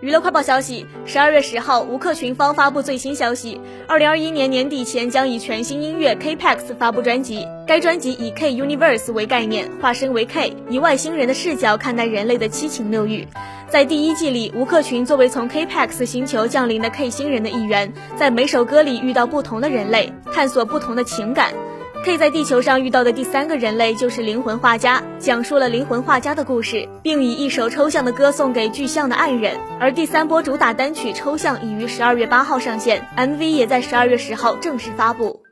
娱乐快报消息：十二月十号，吴克群方发布最新消息，二零二一年年底前将以全新音乐 K-PAX 发布专辑。该专辑以 K Universe 为概念，化身为 K，以外星人的视角看待人类的七情六欲。在第一季里，吴克群作为从 K-PAX 星球降临的 K 星人的一员，在每首歌里遇到不同的人类，探索不同的情感。K 在地球上遇到的第三个人类就是灵魂画家，讲述了灵魂画家的故事，并以一首抽象的歌送给具象的爱人。而第三波主打单曲《抽象》已于十二月八号上线，MV 也在十二月十号正式发布。